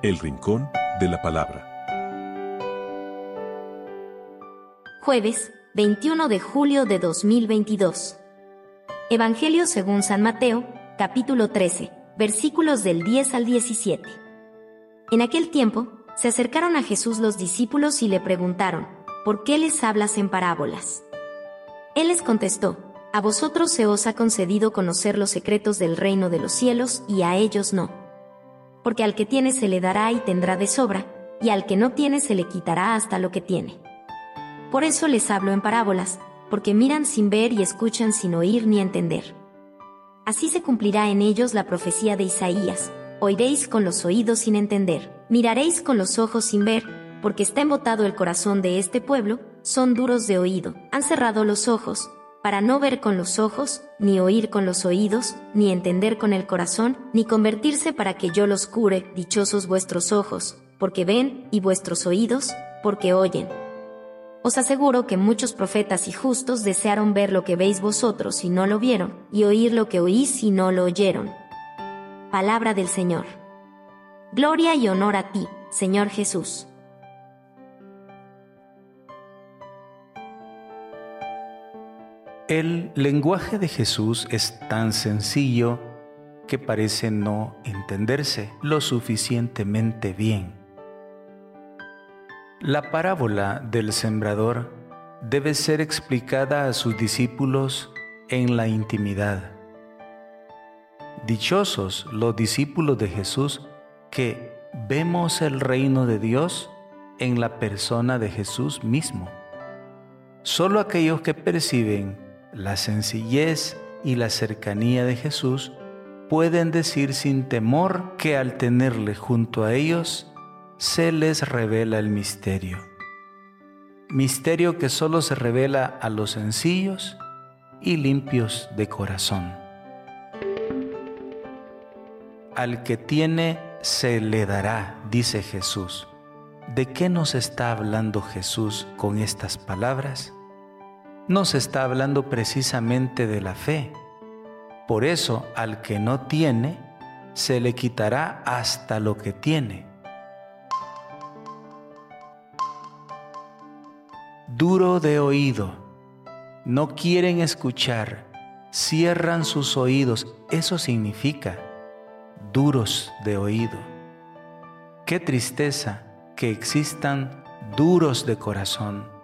El Rincón de la Palabra. Jueves, 21 de julio de 2022. Evangelio según San Mateo, capítulo 13, versículos del 10 al 17. En aquel tiempo, se acercaron a Jesús los discípulos y le preguntaron, ¿por qué les hablas en parábolas? Él les contestó, a vosotros se os ha concedido conocer los secretos del reino de los cielos y a ellos no. Porque al que tiene se le dará y tendrá de sobra, y al que no tiene se le quitará hasta lo que tiene. Por eso les hablo en parábolas, porque miran sin ver y escuchan sin oír ni entender. Así se cumplirá en ellos la profecía de Isaías, oiréis con los oídos sin entender, miraréis con los ojos sin ver, porque está embotado el corazón de este pueblo, son duros de oído, han cerrado los ojos, para no ver con los ojos, ni oír con los oídos, ni entender con el corazón, ni convertirse para que yo los cure, dichosos vuestros ojos, porque ven, y vuestros oídos, porque oyen. Os aseguro que muchos profetas y justos desearon ver lo que veis vosotros y no lo vieron, y oír lo que oís y no lo oyeron. Palabra del Señor. Gloria y honor a ti, Señor Jesús. El lenguaje de Jesús es tan sencillo que parece no entenderse lo suficientemente bien. La parábola del sembrador debe ser explicada a sus discípulos en la intimidad. Dichosos los discípulos de Jesús que vemos el reino de Dios en la persona de Jesús mismo. Solo aquellos que perciben la sencillez y la cercanía de Jesús pueden decir sin temor que al tenerle junto a ellos se les revela el misterio. Misterio que solo se revela a los sencillos y limpios de corazón. Al que tiene se le dará, dice Jesús. ¿De qué nos está hablando Jesús con estas palabras? Nos está hablando precisamente de la fe. Por eso al que no tiene, se le quitará hasta lo que tiene. Duro de oído, no quieren escuchar, cierran sus oídos, eso significa duros de oído. Qué tristeza que existan duros de corazón.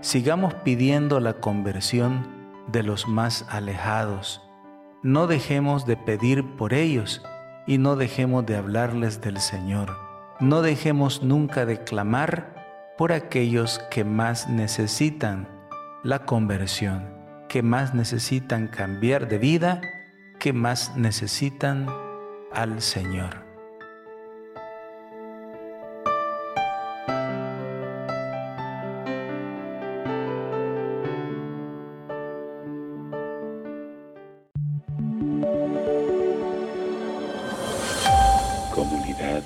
Sigamos pidiendo la conversión de los más alejados. No dejemos de pedir por ellos y no dejemos de hablarles del Señor. No dejemos nunca de clamar por aquellos que más necesitan la conversión, que más necesitan cambiar de vida, que más necesitan al Señor.